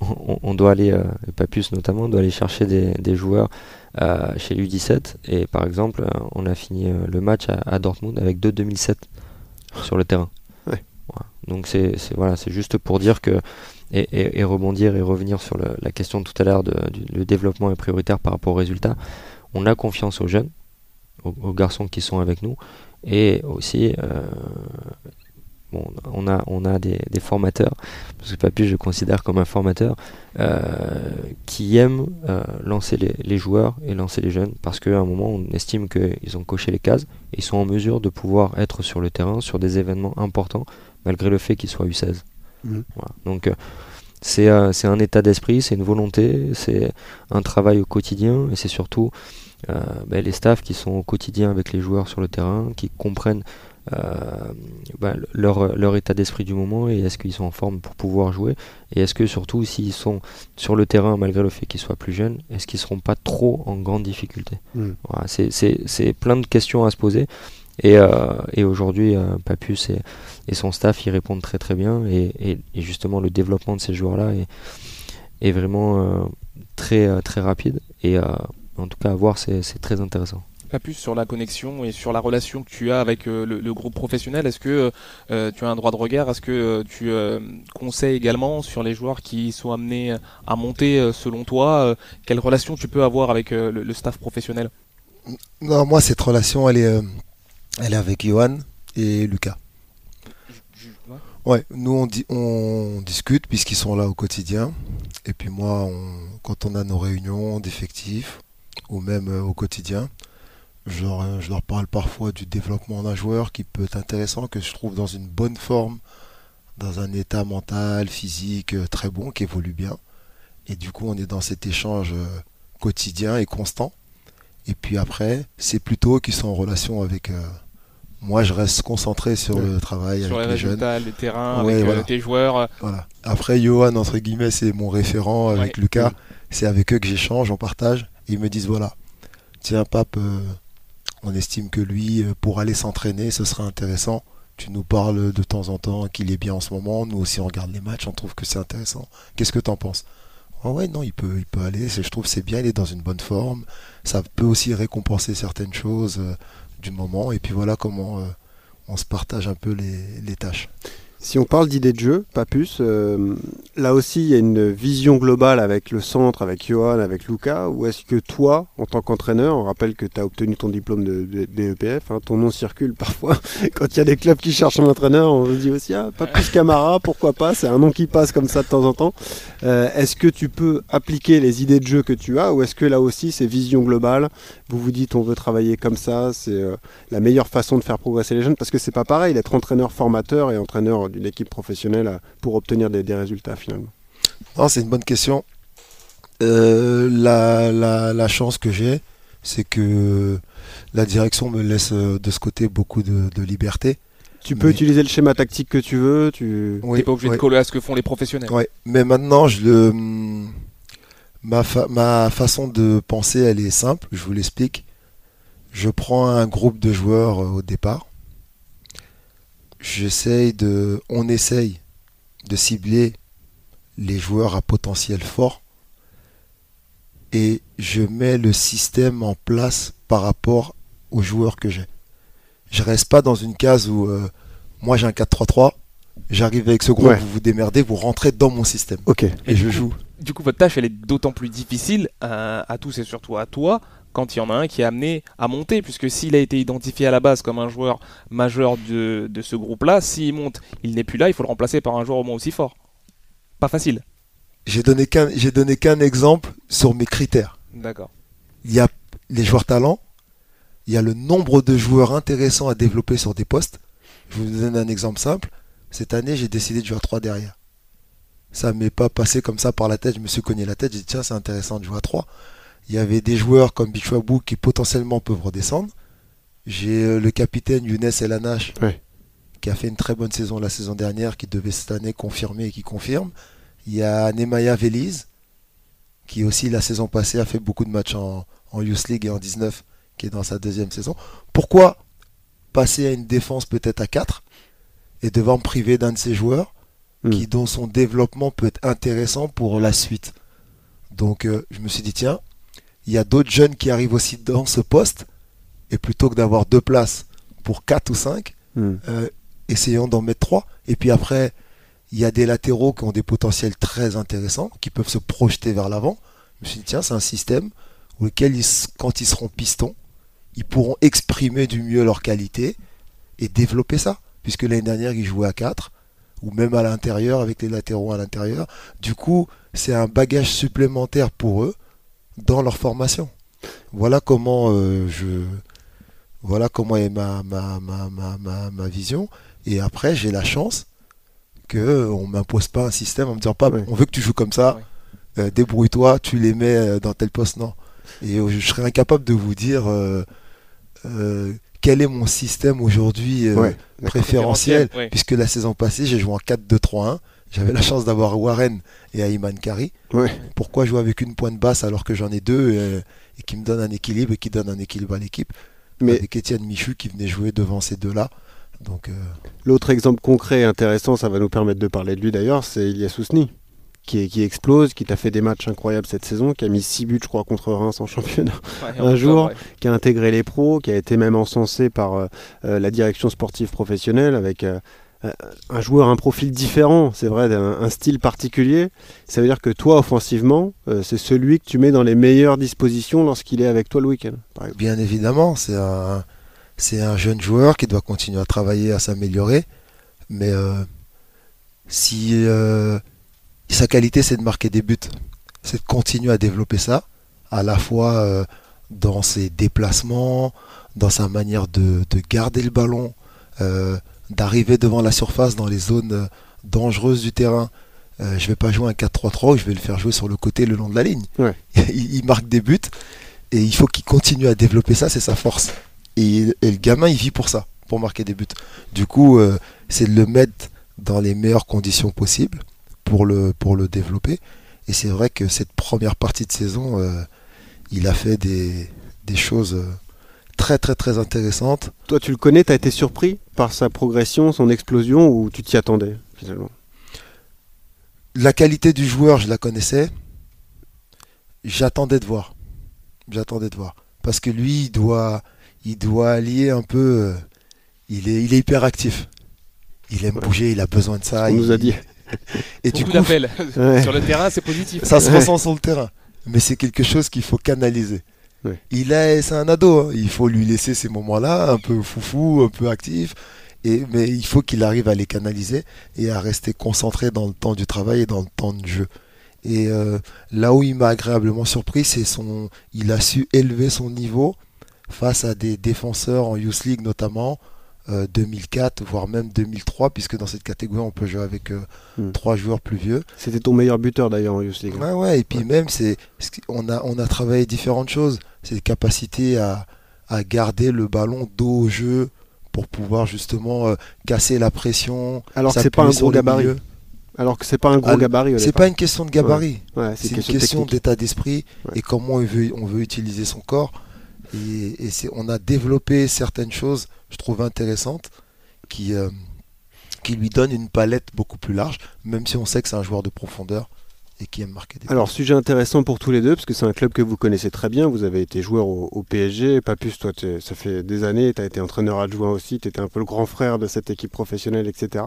on, on doit aller, Papus notamment, on doit aller chercher des, des joueurs euh, chez l'U17. Et par exemple, euh, on a fini euh, le match à, à Dortmund avec deux 2007 sur le terrain. Ouais. Voilà. Donc c'est voilà, c'est juste pour dire que et, et- et rebondir et revenir sur le- la question de tout à l'heure le développement est prioritaire par rapport aux résultats. On a confiance aux jeunes, aux, aux garçons qui sont avec nous, et aussi euh, bon, on a on a des, des formateurs, parce que Papy je le considère comme un formateur euh, qui aime euh, lancer les, les joueurs et lancer les jeunes, parce qu'à un moment on estime qu'ils ont coché les cases et ils sont en mesure de pouvoir être sur le terrain sur des événements importants, malgré le fait qu'ils soient U16. Mhm. Voilà. Donc euh, c'est un état d'esprit, c'est une volonté, c'est un travail au quotidien et c'est surtout ben, les staffs qui sont au quotidien avec les joueurs sur le terrain, qui comprennent euh, ben, leur, leur état d'esprit du moment et est-ce qu'ils sont en forme pour pouvoir jouer. Et est-ce que surtout s'ils sont sur le terrain malgré le fait qu'ils soient plus jeunes, est-ce qu'ils seront pas trop en grande difficulté? Voilà, c'est- plein de questions à se poser. Et, euh, et aujourd'hui euh, Papus et, et son staff y répondent très très bien. Et, justement le développement de ces joueurs-là est, est vraiment euh, très, très rapide. Et en tout cas à voir c'est très intéressant. Pas plus sur la connexion et sur la relation que tu as avec euh, le, groupe professionnel. Est-ce que euh, tu as un droit de regard? Est-ce que euh, tu euh, conseilles également sur les joueurs qui sont amenés à monter euh, selon toi euh, Quelle relation tu peux avoir avec euh, le, staff professionnel? Non, moi, cette relation, elle est, euh, elle est avec Johan et Lucas. Ouais, nous, on, di- on discute puisqu'ils sont là au quotidien. Et puis moi, quand on a nos réunions d'effectifs, ou même euh, au quotidien, je leur, je leur parle parfois du développement d'un joueur qui peut être intéressant, que je trouve dans une bonne forme, dans un état mental, physique euh, très bon, qui évolue bien. Et du coup, on est dans cet échange euh, quotidien et constant. Et puis après, c'est plutôt eux qui sont en relation avec. euh, moi, je reste concentré sur Ouais. le travail Sur les avec les jeunes. résultats, le terrain, Ouais, avec euh, tes joueurs. Voilà. Après, Johan, entre guillemets, c'est mon référent avec Ouais. Lucas. C'est avec eux que j'échange, on partage. Ils me disent voilà, tiens, Pape, euh, on estime que lui, euh, pour aller s'entraîner, ce serait intéressant. Tu nous parles de temps en temps qu'il est bien en ce moment. Nous aussi, on regarde les matchs, on trouve que c'est intéressant. Qu'est-ce que tu en penses? Ah ouais, non, il peut, il peut aller. Je trouve que c'est bien, il est dans une bonne forme. Ça peut aussi récompenser certaines choses euh, du moment. Et puis voilà comment euh, on se partage un peu les tâches. Si on parle d'idée de jeu, Papus, euh, là aussi il y a une vision globale avec le centre, avec Johan, avec Luca, ou est-ce que toi, en tant qu'entraîneur, on rappelle que tu as obtenu ton diplôme de, de- DEPF, hein, ton nom circule parfois, quand il y a des clubs qui cherchent un entraîneur, on se dit aussi, ah, Papus Camara, pourquoi pas, c'est un nom qui passe comme ça de temps en temps. Euh, est-ce que tu peux appliquer les idées de jeu que tu as, ou est-ce que là aussi c'est vision globale, vous vous dites on veut travailler comme ça, c'est euh, la meilleure façon de faire progresser les jeunes parce que c'est pas pareil d'être entraîneur formateur et entraîneur d'une équipe professionnelle pour obtenir des, des résultats finalement. Non, c'est une bonne question. Euh, la, la- la chance que j'ai, c'est que la direction me laisse euh, de ce côté beaucoup de, de liberté. Tu peux Mais- utiliser le schéma tactique que tu veux, tu Oui, T'es pas obligé de coller à ce que font les professionnels. Mais maintenant, je le, ma, fa- ma façon de penser, elle est simple. Je vous l'explique. Je prends un groupe de joueurs euh, au départ. J'essaye de, on essaye de cibler les joueurs à potentiel fort et je mets le système en place par rapport aux joueurs que j'ai. Je reste pas dans une case où euh, moi j'ai un 4-3-3, j'arrive avec ce groupe, Ouais. vous vous démerdez, vous rentrez dans mon système Ok. et je joue. Du coup, votre tâche, elle est d'autant plus difficile euh, à tous et surtout à toi quand il y en a un qui est amené à monter, puisque s'il a été identifié à la base comme un joueur majeur de, de ce groupe-là, s'il monte, il n'est plus là, il faut le remplacer par un joueur au moins aussi fort. Pas facile. J'ai donné qu'un j'ai donné qu'un exemple sur mes critères. D'accord. Il y a les joueurs talents, il y a le nombre de joueurs intéressants à développer sur des postes. Je vous donne un exemple simple. Cette année, j'ai décidé de jouer à 3 derrière. Ça m'est pas passé comme ça par la tête. Je me suis cogné la tête. J'ai dit, tiens, c'est intéressant de jouer à 3. Il y avait des joueurs comme Bichwabou qui potentiellement peuvent redescendre. J'ai euh, le capitaine Younes Elanache Ouais. qui a fait une très bonne saison la saison dernière, qui devait cette année confirmer et qui confirme. Il y a Nemaya Veliz qui aussi la saison passée a fait beaucoup de matchs en, en Youth League et en 19, qui est dans sa deuxième saison. Pourquoi passer à une défense peut-être à 4 et devoir me priver d'un de ces joueurs Hmm. qui, dont son développement peut être intéressant pour la suite? Donc euh, je me suis dit, tiens, il y a d'autres jeunes qui arrivent aussi dans ce poste, et plutôt que d'avoir deux places pour 4 ou 5, Hmm. euh, essayons d'en mettre 3. Et puis après, il y a des latéraux qui ont des potentiels très intéressants, qui peuvent se projeter vers l'avant. Je me suis dit, tiens, c'est un système auquel, ils s- quand ils seront pistons, ils pourront exprimer du mieux leur qualité et développer ça. Puisque l'année dernière, ils jouaient à 4, ou même à l'intérieur, avec les latéraux à l'intérieur. Du coup, c'est un bagage supplémentaire pour eux dans leur formation. Voilà comment euh, je. Voilà comment est ma, ma, ma, ma, ma, ma vision. Et après, j'ai la chance qu'on ne m'impose pas un système en me disant pas on veut que tu joues comme ça, euh, débrouille-toi, tu les mets euh, dans tel poste. Non. Et je serais incapable de vous dire euh, euh, quel est mon système aujourd'hui préférentiel. Puisque la saison passée, j'ai joué en 4-2-3-1. J'avais la chance d'avoir Warren et Ayman Kari. Pourquoi jouer avec une pointe basse alors que j'en ai deux euh, et qui me donne un équilibre et qui donne un équilibre à l'équipe? Mais Avec Étienne Michu qui venait jouer devant ces deux-là. Donc, euh, l'autre exemple concret et intéressant, ça va nous permettre de parler de lui d'ailleurs, c'est Ilias Ousni. Qui, explose, qui t'a fait des matchs incroyables cette saison, qui a mis 6 buts, je crois, contre Reims en championnat. Ouais, Un jour, ouais. qui a intégré les pros, qui a été même encensé par euh, la direction sportive professionnelle avec euh, un joueur, un profil différent, c'est vrai, un style particulier. Ça veut dire que toi, offensivement, euh, c'est celui que tu mets dans les meilleures dispositions lorsqu'il est avec toi le week-end. bien évidemment, c'est un, jeune joueur qui doit continuer à travailler, à s'améliorer. Mais euh, si euh, sa qualité, c'est de marquer des buts, c'est de continuer à développer ça, à la fois euh, dans ses déplacements, dans sa manière de, de garder le ballon, euh, d'arriver devant la surface dans les zones euh, dangereuses du terrain. Euh, je vais pas jouer un 4-3-3, je vais le faire jouer sur le côté le long de la ligne. Ouais. il, il marque des buts Et il faut qu'il continue à développer ça, c'est sa force. Et, et le gamin, il vit pour ça, pour marquer des buts. Du coup, euh, c'est de le mettre dans les meilleures conditions possibles pour le, pour le développer. Et c'est vrai que cette première partie de saison, euh, il a fait des, des choses très très très intéressantes. Toi, tu le connais, tu as été surpris par sa progression, son explosion, ou tu t'y attendais finalement? La qualité du joueur, je la connaissais. J'attendais de voir. J'attendais de voir. Parce que lui, il doit, il doit allier un peu. euh, il, est, il est hyper actif. Il aime Ouais. bouger, il a besoin de ça. On il- nous a dit. Et du coup. Ouais. Sur le terrain, c'est positif. ça se Ouais. ressent sur le terrain. Mais c'est quelque chose qu'il faut canaliser. Il est, c'est un ado. hein. Il faut lui laisser ces moments-là, un peu foufou, un peu actif. Et, mais il faut qu'il arrive à les canaliser et à rester concentré dans le temps du travail et dans le temps de jeu. Et euh, là où il m'a agréablement surpris, c'est son, il a su élever son niveau face à des défenseurs en Youth League notamment, 2004 voire même 2003, puisque dans cette catégorie on peut jouer avec euh, Hmm. trois joueurs plus vieux. C'était ton meilleur buteur d'ailleurs en Youth League. Ouais, ouais, et puis même, c'est, on, a, on a travaillé différentes choses. C'est des capacités à, à garder le ballon dos au jeu pour pouvoir justement euh, casser la pression. Alors que c'est pas un gros gabarit. milieu. Alors que c'est pas un gros Ah, gabarit. C'est pas une question de gabarit, Ouais, c'est une question, d'état d'esprit et comment on veut, on veut utiliser son corps. Et, on a développé certaines choses, je trouve intéressantes, qui, euh, qui lui donnent une palette beaucoup plus large, même si on sait que c'est un joueur de profondeur et qui aime marquer des. Alors, sujet intéressant pour tous les deux, parce que c'est un club que vous connaissez très bien. Vous avez été joueur au, au PSG. Papus, toi, ça fait des années. Tu as été entraîneur adjoint aussi. Tu étais un peu le grand frère de cette équipe professionnelle, etc.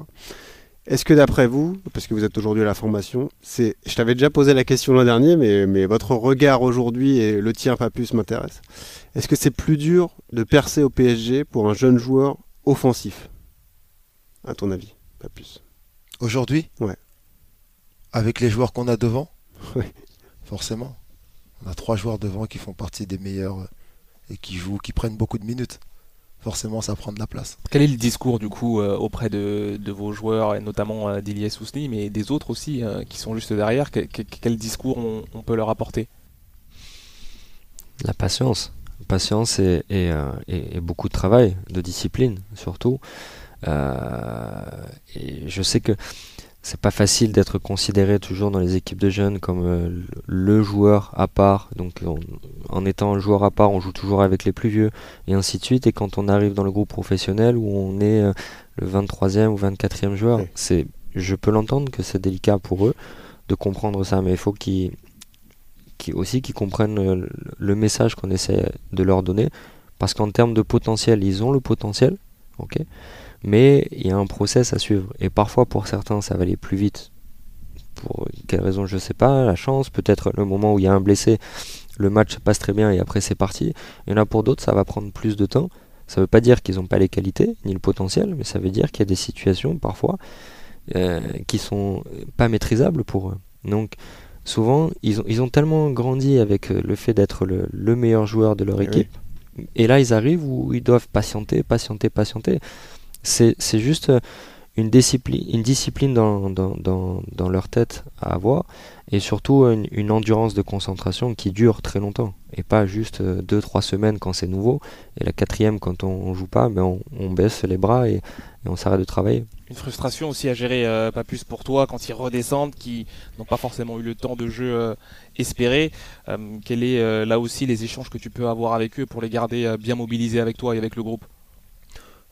Est-ce que d'après vous, parce que vous êtes aujourd'hui à la formation, c'est, je t'avais déjà posé la question l'an dernier, mais, mais votre regard aujourd'hui et le tien, Papus, m'intéresse. Est-ce que c'est plus dur de percer au PSG pour un jeune joueur offensif? À ton avis, Papus? Aujourd'hui? Ouais. Avec les joueurs qu'on a devant? Ouais. Forcément. On a trois joueurs devant qui font partie des meilleurs euh, et qui jouent, qui prennent beaucoup de minutes. Forcément, ça prend de la place. Quel est le discours du coup euh, auprès de, de vos joueurs, et notamment euh, d'Iliès Ousni, mais des autres aussi euh, qui sont juste derrière? Que- que- Quel discours on, on peut leur apporter? La patience. Patience et, et, et- et beaucoup de travail, de discipline surtout. Euh, et je sais que c'est pas facile d'être considéré toujours dans les équipes de jeunes comme euh, le- le joueur à part. Donc on- en étant un joueur à part, on joue toujours avec les plus vieux et ainsi de suite. Et quand on arrive dans le groupe professionnel où on est euh, le 23e ou 24e joueur, Oui. c'est, je peux l'entendre que c'est délicat pour eux de comprendre ça, mais il faut qu'ils qui aussi qu'ils comprennent euh, le message qu'on essaie de leur donner parce qu'en termes de potentiel ils ont le potentiel ok mais il y a un process à suivre et parfois pour certains ça va aller plus vite pour quelle raison je sais pas la chance peut-être le moment où il y a un blessé le match se passe très bien et après c'est parti il y en a pour d'autres ça va prendre plus de temps ça veut pas dire qu'ils n'ont pas les qualités ni le potentiel mais ça veut dire qu'il y a des situations parfois euh, qui sont pas maîtrisables pour eux donc souvent, ils ont, ils ont tellement grandi avec euh, le fait d'être le, le meilleur joueur de leur Oui. équipe. Et là, ils arrivent où ils doivent patienter, patienter, patienter. C'est juste euh, une discipline, une discipline dans, dans, dans, dans leur tête à avoir. Et surtout, une, une endurance de concentration qui dure très longtemps. Et pas juste 2-3 semaines quand c'est nouveau. Et la quatrième, quand on, on joue pas, ben on, on baisse les bras et, et on s'arrête de travailler. Une frustration aussi à gérer, euh, pas plus pour toi, quand ils redescendent, qui n'ont pas forcément eu le temps de jeu euh, espéré. Euh, quel est euh, là aussi les échanges que tu peux avoir avec eux pour les garder euh, bien mobilisés avec toi et avec le groupe?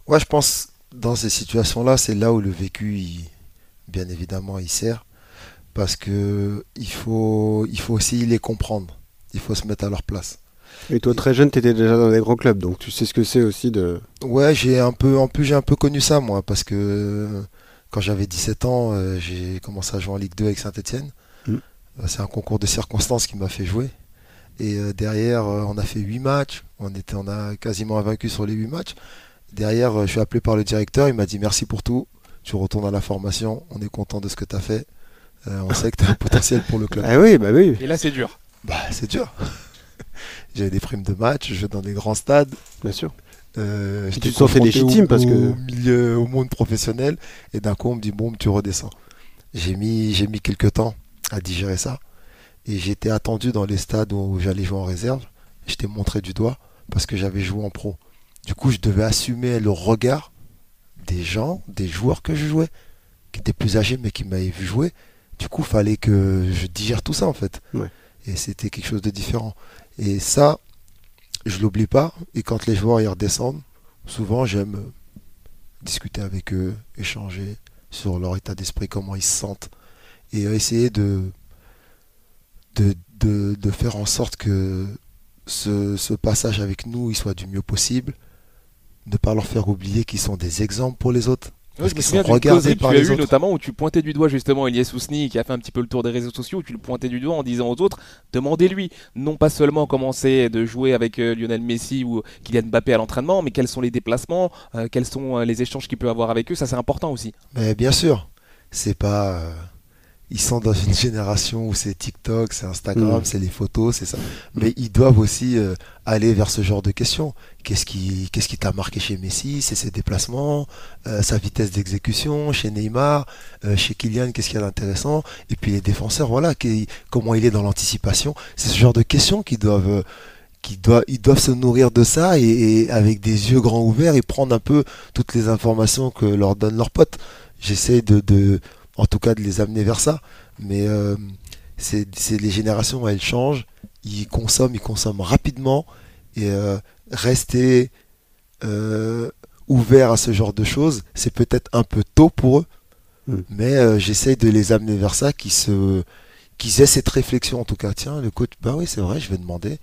Ouais, je pense dans ces situations-là, c'est là où le vécu, il- bien évidemment, il sert. Parce que il faut, il faut aussi les comprendre. Il faut se mettre à leur place. Et toi, très jeune, tu étais déjà dans des grands clubs, donc tu sais ce que c'est aussi de. Ouais, j'ai un peu, en plus j'ai un peu connu ça moi, parce que euh, quand j'avais 17 ans, euh, j'ai commencé à jouer en Ligue 2 avec Saint-Etienne. Mm. C'est un concours de circonstances qui m'a fait jouer. Et euh, derrière, euh, on a fait 8 matchs, on, était, on a quasiment invaincu sur les 8 matchs. Derrière, euh, je suis appelé par le directeur, il m'a dit merci pour tout, tu retournes à la formation, on est content de ce que tu as fait, Euh, on sait que tu as un potentiel pour le club. Ah oui, bah oui. Et là, c'est dur. Bah, c'est dur. J'avais des primes de match, je jouais dans des grands stades. Bien sûr. Euh, tu j'étais te sentais légitime au, parce que- au milieu, au monde professionnel et d'un coup on me dit bon tu redescends. J'ai mis j'ai mis quelques temps à digérer ça et j'étais attendu dans les stades où j'allais jouer en réserve j'étais montré du doigt parce que j'avais joué en pro. Du coup, je devais assumer le regard des gens, des joueurs que je jouais, qui étaient plus âgés mais qui m'avaient vu jouer. Du coup, il fallait que je digère tout ça en fait. Ouais. Et c'était quelque chose de différent. Et ça, je l'oublie pas. Et quand les joueurs y redescendent, souvent j'aime discuter avec eux, échanger sur leur état d'esprit, comment ils se sentent, et essayer de, de, de, de faire en sorte que ce, ce passage avec nous il soit du mieux possible, ne pas leur faire oublier qu'ils sont des exemples pour les autres. Ouais, Parce qu'ils sont regardés par tu as eu autres. notamment où tu pointais du doigt justement Elias Ousni qui a fait un petit peu le tour des réseaux sociaux où tu le pointais du doigt en disant aux autres demandez-lui non pas seulement comment c'est de jouer avec euh, Lionel Messi ou Kylian Mbappé à l'entraînement mais quels sont les déplacements euh, quels sont euh, les échanges qu'il peut avoir avec eux ça c'est important aussi Mais bien sûr, c'est pas. Ils sont dans une génération où c'est TikTok, c'est Instagram, Mm. c'est les photos, c'est ça. Mais ils doivent aussi euh, aller vers ce genre de questions. Qu'est-ce qui, qu'est-ce qui t'a marqué chez Messi? C'est ses déplacements, euh, sa vitesse d'exécution, chez Neymar, euh, chez Kylian, qu'est-ce qu'il y a d'intéressant? Et puis les défenseurs, voilà, qui- comment il est dans l'anticipation. C'est ce genre de questions qui doivent. qui doivent, ils doivent se nourrir de ça et, et avec des yeux grands ouverts et prendre un peu toutes les informations que leur donnent leurs potes j'essaie de, de- en tout cas de les amener vers ça. Mais euh, c'est les générations elles changent. Ils consomment ils consomment rapidement. Et euh, rester euh, ouvert à ce genre de choses c'est peut-être un peu tôt pour eux. Mm. mais j'essaie de les amener vers ça qu'ils se qu'ils aient cette réflexion. En tout cas tiens le coach bah oui c'est vrai je vais demander.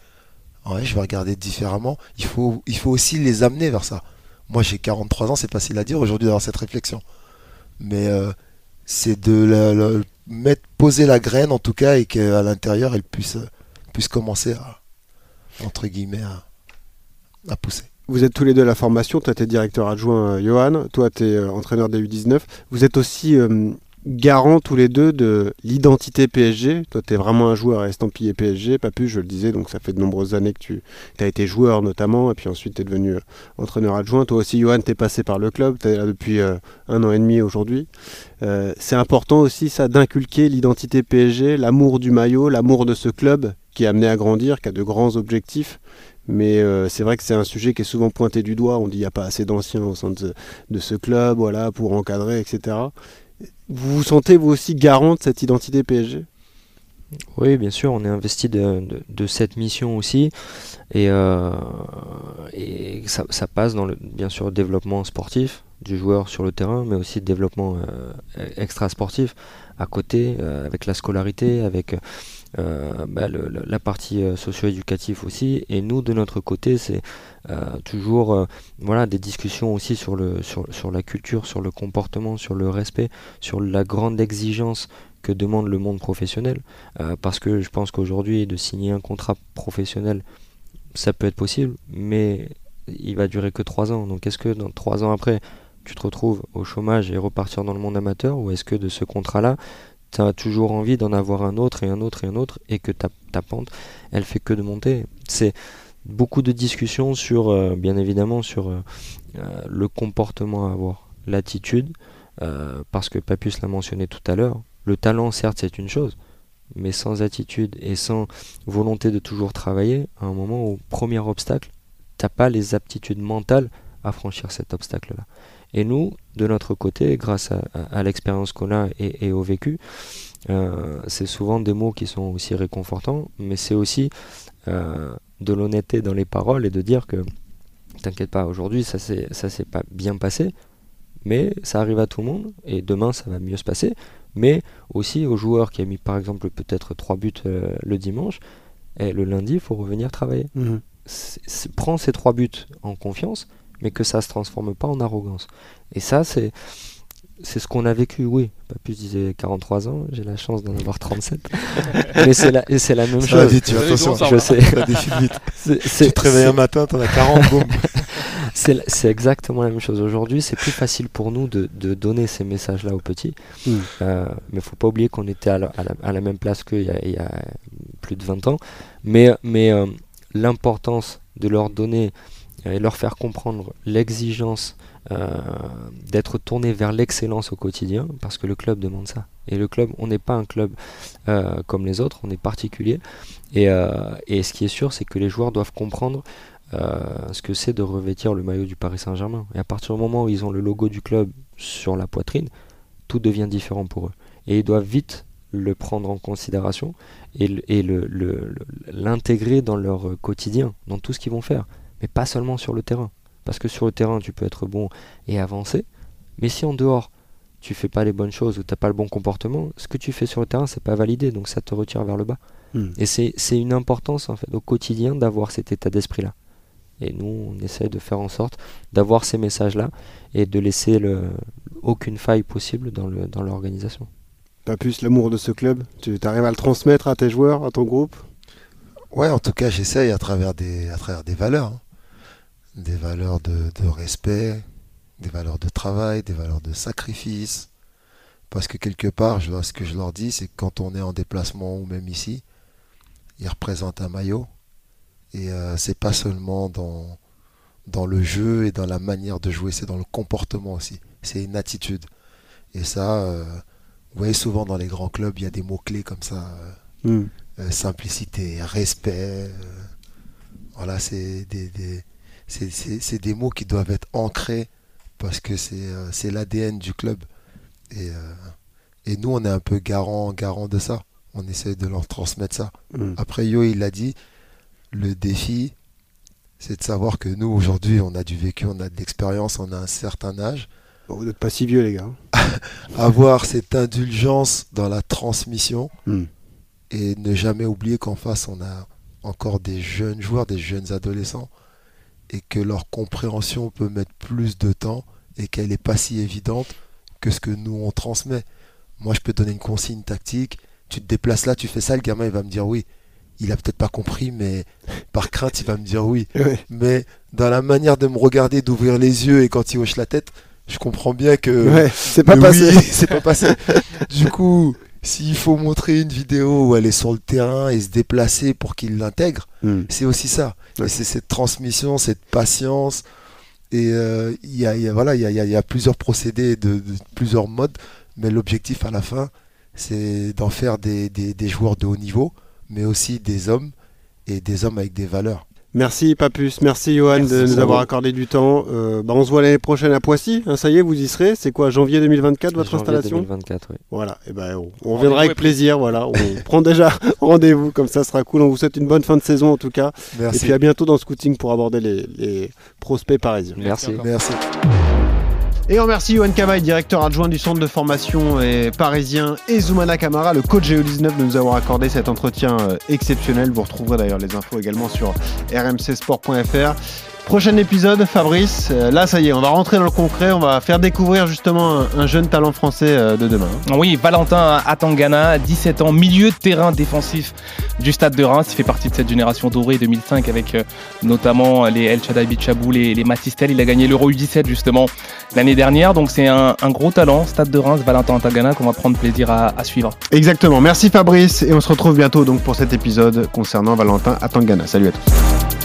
Ouais je vais regarder différemment. Il faut il faut aussi les amener vers ça. Moi j'ai 43 ans c'est facile à dire aujourd'hui d'avoir cette réflexion. Mais euh, c'est de la, mettre poser la graine en tout cas et qu'à l'intérieur elle puisse euh, puisse commencer à entre guillemets à, pousser Vous êtes tous les deux à la formation. Toi, tu es directeur adjoint, euh, Johan. Toi, tu es entraîneur des U19. Vous êtes aussi euh, garants tous les deux de l'identité PSG. Toi, tu es vraiment un joueur estampillé PSG. Pas plus, je le disais. Donc, ça fait de nombreuses années que tu as été joueur, notamment. Et puis ensuite, tu es devenu euh, entraîneur adjoint. Toi aussi, Johan, tu es passé par le club. Tu es là depuis euh, un an et demi aujourd'hui. Euh, c'est important aussi, ça, d'inculquer l'identité PSG, l'amour du maillot, l'amour de ce club qui est amené à grandir, qui a de grands objectifs. Mais c'est vrai que c'est un sujet qui est souvent pointé du doigt. On dit qu'il n'y a pas assez d'anciens au sein de ce club, voilà, pour encadrer, etc. Vous vous sentez vous aussi garant de cette identité PSG Oui, bien sûr, on est investi de, cette mission aussi. Et, euh, et ça, ça passe dans le, bien sûr, développement sportif du joueur sur le terrain, mais aussi développement euh, extra-sportif à côté, euh, avec la scolarité, avec euh, bah, la partie euh, socio-éducative aussi. Et nous, de notre côté, c'est euh, toujours voilà, des discussions aussi sur, le, sur, sur la culture, sur le comportement, sur le respect, sur la grande exigence que demande le monde professionnel. Parce que je pense qu'aujourd'hui, de signer un contrat professionnel, ça peut être possible, mais il va durer que trois ans. Donc est-ce que dans trois ans après, tu te retrouves au chômage et repartir dans le monde amateur, ou est-ce que de ce contrat-là, tu as toujours envie d'en avoir un autre et un autre et un autre, et que ta, pente, elle fait que de monter C'est beaucoup de discussions sur, euh, bien évidemment, sur euh, euh, le comportement à avoir, l'attitude, parce que Papus l'a mentionné tout à l'heure, le talent, certes, c'est une chose, mais sans attitude et sans volonté de toujours travailler, à un moment où, premier obstacle, t'as pas les aptitudes mentales à franchir cet obstacle-là. Et nous, de notre côté, grâce à, à- à l'expérience qu'on a et, et au vécu, euh, c'est souvent des mots qui sont aussi réconfortants, mais c'est aussi euh, de l'honnêteté dans les paroles et de dire que t'inquiète pas, aujourd'hui ça s'est pas bien passé, mais ça arrive à tout le monde et demain ça va mieux se passer. Mais aussi aux joueurs qui a mis par exemple peut-être trois buts euh, le dimanche, et le lundi il faut revenir travailler. C'est- prends ces trois buts en confiance, mais que ça se transforme pas en arrogance. Et ça, c'est c'est ce qu'on a vécu, oui. Papus disait 43 ans, j'ai la chance d'en avoir 37. mais c'est la, c'est la même Ça va chose. vite, tu Vous avez attention, Je va. sais. vite. C'est- Tu te réveilles un matin, t'en as 40, boum. c'est exactement la même chose. Aujourd'hui, c'est plus facile pour nous de, de donner ces messages-là aux petits. Mm. Euh, mais faut pas oublier qu'on était à la, à la- à la même place qu'il y, y a plus de 20 ans. Mais, mais euh, l'importance de leur donner et leur faire comprendre l'exigence euh, d'être tourné vers l'excellence au quotidien, parce que le club demande ça. Et le club, on n'est pas un club euh, comme les autres, on est particulier. Et, euh, et ce qui est sûr, c'est que les joueurs doivent comprendre ce que c'est de revêtir le maillot du Paris Saint-Germain. Et à partir du moment où ils ont le logo du club sur la poitrine, tout devient différent pour eux. Et ils doivent vite le prendre en considération et, l'intégrer le, dans leur quotidien, dans tout ce qu'ils vont faire, mais pas seulement sur le terrain. Parce que sur le terrain, tu peux être bon et avancer. Mais si en dehors, tu fais pas les bonnes choses ou tu n'as pas le bon comportement, ce que tu fais sur le terrain, c'est pas validé. Donc ça te retire vers le bas. Hmm. Et c'est une importance en fait au quotidien d'avoir cet état d'esprit-là. Et nous, on essaie de faire en sorte d'avoir ces messages-là et de laisser le, aucune faille possible dans l'organisation. Dans pas plus l'amour de ce club Tu arrives à le transmettre à tes joueurs, à ton groupe? Ouais, en tout cas, j'essaye à travers des, à travers des valeurs. Hein des valeurs de, respect, des valeurs de travail, des valeurs de sacrifice. Parce que quelque part, je, ce que je leur dis, c'est que quand on est en déplacement ou même ici, ils représentent un maillot. Et euh, c'est pas seulement dans, dans le jeu et dans la manière de jouer, c'est dans le comportement aussi. C'est une attitude. Et ça, euh, vous voyez souvent dans les grands clubs, il y a des mots-clés comme ça. Euh, hmm. simplicité, respect. voilà, c'est des, c'est des mots qui doivent être ancrés parce que c'est euh, l'ADN du club. Et, euh, et, nous, on est un peu garant, garant de ça. On essaie de leur transmettre ça. Mm. Après, Yo, il l'a dit, le défi, c'est de savoir que nous, aujourd'hui, on a du vécu, on a de l'expérience, on a un certain âge. vous n'êtes pas si vieux, les gars. Avoir cette indulgence dans la transmission mm. et ne jamais oublier qu'en face, on a encore des jeunes joueurs, des jeunes adolescents et que leur compréhension peut mettre plus de temps et qu'elle n'est pas si évidente que ce que nous on transmet. Moi je peux donner une consigne tactique, tu te déplaces là, tu fais ça, le gamin il va me dire oui. Il a peut-être pas compris, mais par crainte il va me dire oui. Mais dans la manière de me regarder, d'ouvrir les yeux et quand il hoche la tête, je comprends bien que c'est pas, passé. c'est pas passé. du coup, s'il faut montrer une vidéo où elle est sur le terrain et se déplacer pour qu'il l'intègre, hmm. c'est aussi ça. Et c'est cette transmission, cette patience. Et il y, a, voilà, il y a, plusieurs procédés, de, plusieurs modes, mais l'objectif à la fin, c'est d'en faire des, des joueurs de haut niveau, mais aussi des hommes et des hommes avec des valeurs. Merci Papus, merci Johan de nous avoir accordé du temps. Euh, bah, on se voit l'année prochaine à Poissy, hein, ça y est, vous y serez. C'est quoi, janvier 2024 votre janvier installation 2024, oui. Voilà, et ben on, reviendra avec plaisir. Voilà, on prend déjà rendez-vous, comme ça sera cool. On vous souhaite une bonne fin de saison en tout cas. Merci. Et puis à bientôt dans Scouting pour aborder les, les prospects parisiens. Merci. Merci. Et on remercie Yohan Kamaï, directeur adjoint du centre de formation et parisien, et Zoumana Kamara, le coach GE19, de nous avoir accordé cet entretien euh, exceptionnel. Vous retrouverez d'ailleurs les infos également sur rmcsport.fr. Prochain épisode, Fabrice. Euh, là, ça y est, on va rentrer dans le concret. On va faire découvrir justement un, jeune talent français euh, de demain. Oui, Valentin Atangana, 17 ans, milieu de terrain défensif du Stade de Reims. Il fait partie de cette génération dorée 2005 avec euh, notamment les El Bichabou, les, les Matistel. Il a gagné l'Euro U17 justement l'année dernière. Donc c'est un, gros talent, Stade de Reims, Valentin Atangana, qu'on va prendre plaisir à, à, suivre. Exactement. Merci Fabrice et on se retrouve bientôt donc pour cet épisode concernant Valentin Atangana. Salut à tous.